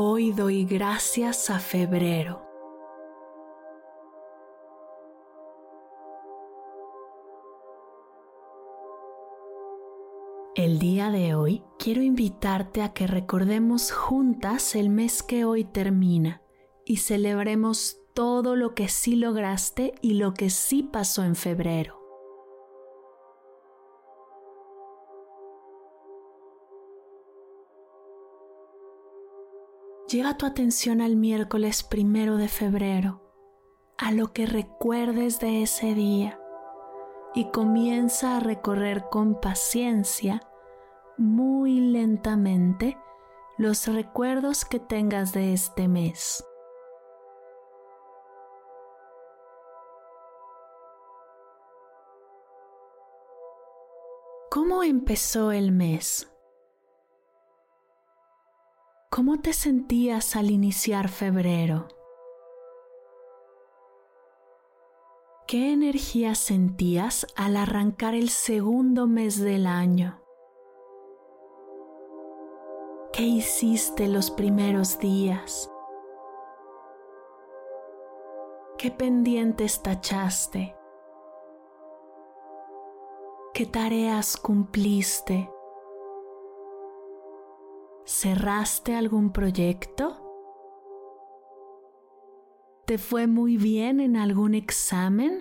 Hoy doy gracias a febrero. El día de hoy quiero invitarte a que recordemos juntas el mes que hoy termina y celebremos todo lo que sí lograste y lo que sí pasó en febrero. Lleva tu atención al miércoles primero de febrero, a lo que recuerdes de ese día y comienza a recorrer con paciencia, muy lentamente, los recuerdos que tengas de este mes. ¿Cómo empezó el mes? ¿Cómo te sentías al iniciar febrero? ¿Qué energía sentías al arrancar el segundo mes del año? ¿Qué hiciste los primeros días? ¿Qué pendientes tachaste? ¿Qué tareas cumpliste? ¿Cerraste algún proyecto? ¿Te fue muy bien en algún examen?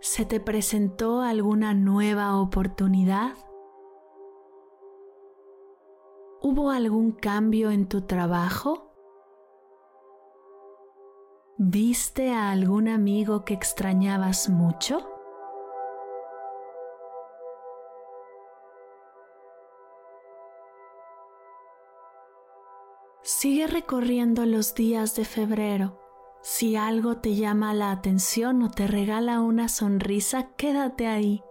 ¿Se te presentó alguna nueva oportunidad? ¿Hubo algún cambio en tu trabajo? ¿Viste a algún amigo que extrañabas mucho? Sigue recorriendo los días de febrero. Si algo te llama la atención o te regala una sonrisa, quédate ahí,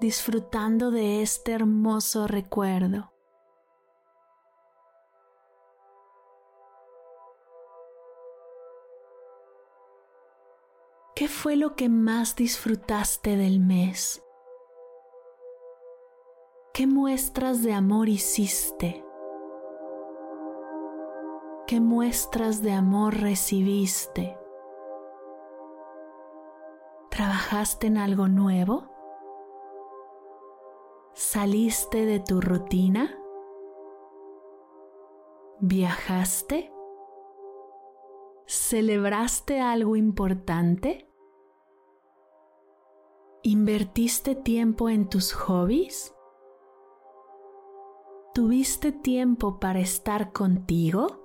disfrutando de este hermoso recuerdo. ¿Qué fue lo que más disfrutaste del mes? ¿Qué muestras de amor hiciste? ¿Qué muestras de amor recibiste? ¿Trabajaste en algo nuevo? ¿Saliste de tu rutina? ¿Viajaste? ¿Celebraste algo importante? ¿Invertiste tiempo en tus hobbies? ¿Tuviste tiempo para estar contigo?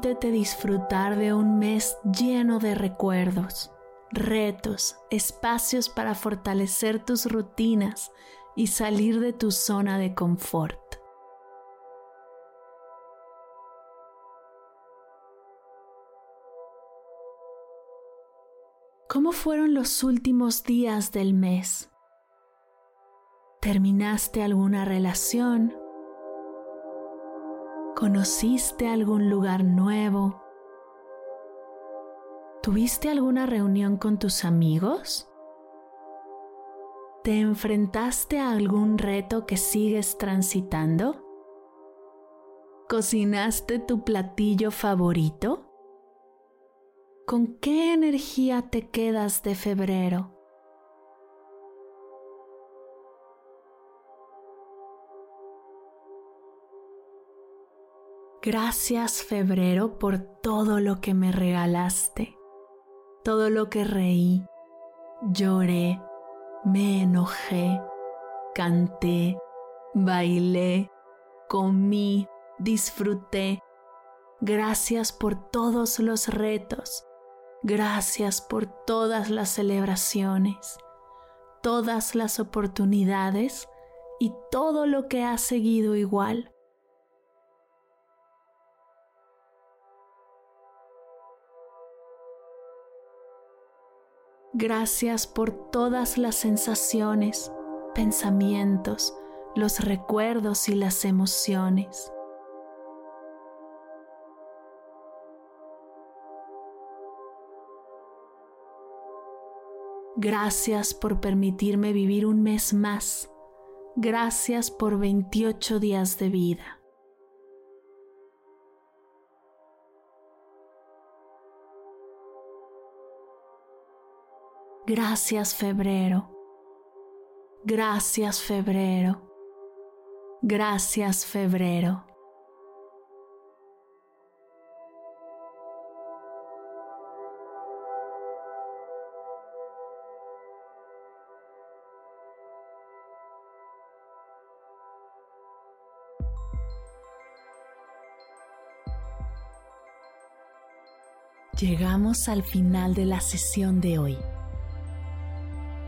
Permítete disfrutar de un mes lleno de recuerdos, retos, espacios para fortalecer tus rutinas y salir de tu zona de confort. ¿Cómo fueron los últimos días del mes? ¿Terminaste alguna relación? ¿Conociste algún lugar nuevo? ¿Tuviste alguna reunión con tus amigos? ¿Te enfrentaste a algún reto que sigues transitando? ¿Cocinaste tu platillo favorito? ¿Con qué energía te quedas de febrero? Gracias febrero por todo lo que me regalaste, todo lo que reí, lloré, me enojé, canté, bailé, comí, disfruté. Gracias por todos los retos. Gracias por todas las celebraciones, todas las oportunidades y todo lo que ha seguido igual. Gracias por todas las sensaciones, pensamientos, los recuerdos y las emociones. Gracias por permitirme vivir un mes más. Gracias por 28 días de vida. Gracias febrero. Gracias febrero. Gracias febrero. Llegamos al final de la sesión de hoy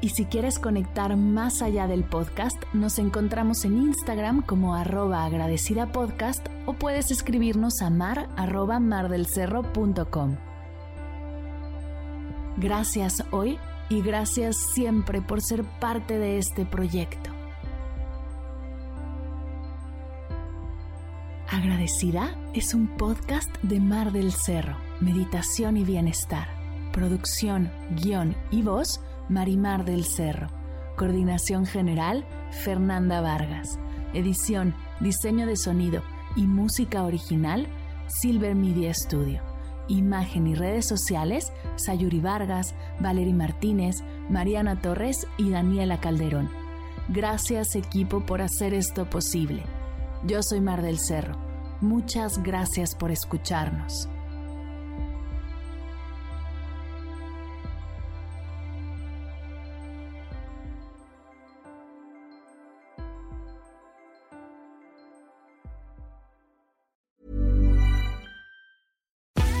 Y si quieres conectar más allá del podcast, nos encontramos en Instagram como arroba agradecida podcast o puedes escribirnos a mar arroba mardelcerro.com. Gracias hoy y gracias siempre por ser parte de este proyecto. Agradecida es un podcast de Mar del Cerro, Meditación y Bienestar, producción, guion y voz Marimar del Cerro. Coordinación General, Fernanda Vargas. Edición, diseño de sonido y música original, Silver Media Studio. Imagen y redes sociales, Sayuri Vargas, Valery Martínez, Mariana Torres y Daniela Calderón. Gracias equipo por hacer esto posible. Yo soy Mar del Cerro. Muchas gracias por escucharnos.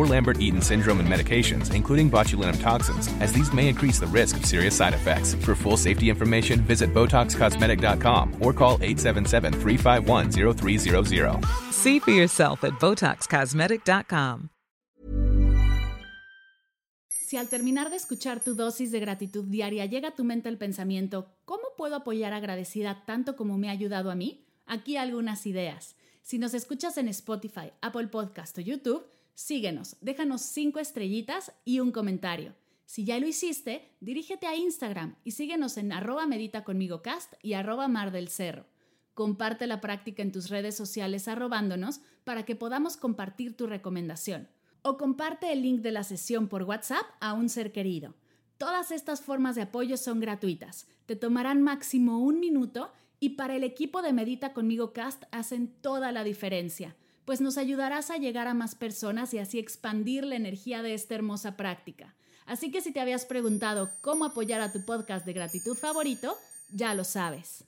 or Lambert Eaton syndrome and medications, including botulinum toxins, as these may increase the risk of serious side effects. For full safety information, visit BotoxCosmetic.com or call 877 351 0300. See for yourself at BotoxCosmetic.com. Si al terminar de escuchar tu dosis de gratitud diaria llega a tu mente el pensamiento, ¿cómo puedo apoyar agradecida tanto como me ha ayudado a mí? Aquí algunas ideas. Si nos escuchas en Spotify, Apple Podcast o YouTube, síguenos, déjanos cinco estrellitas y un comentario. Si ya lo hiciste, dirígete a Instagram y síguenos en arroba medita conmigo cast y arroba mar del cerro. Comparte la práctica en tus redes sociales arrobándonos para que podamos compartir tu recomendación o comparte el link de la sesión por WhatsApp a un ser querido. Todas estas formas de apoyo son gratuitas, te tomarán máximo un minuto y para el equipo de Medita conmigo Cast hacen toda la diferencia, pues nos ayudarás a llegar a más personas y así expandir la energía de esta hermosa práctica. Así que si te habías preguntado cómo apoyar a tu podcast de gratitud favorito, ya lo sabes.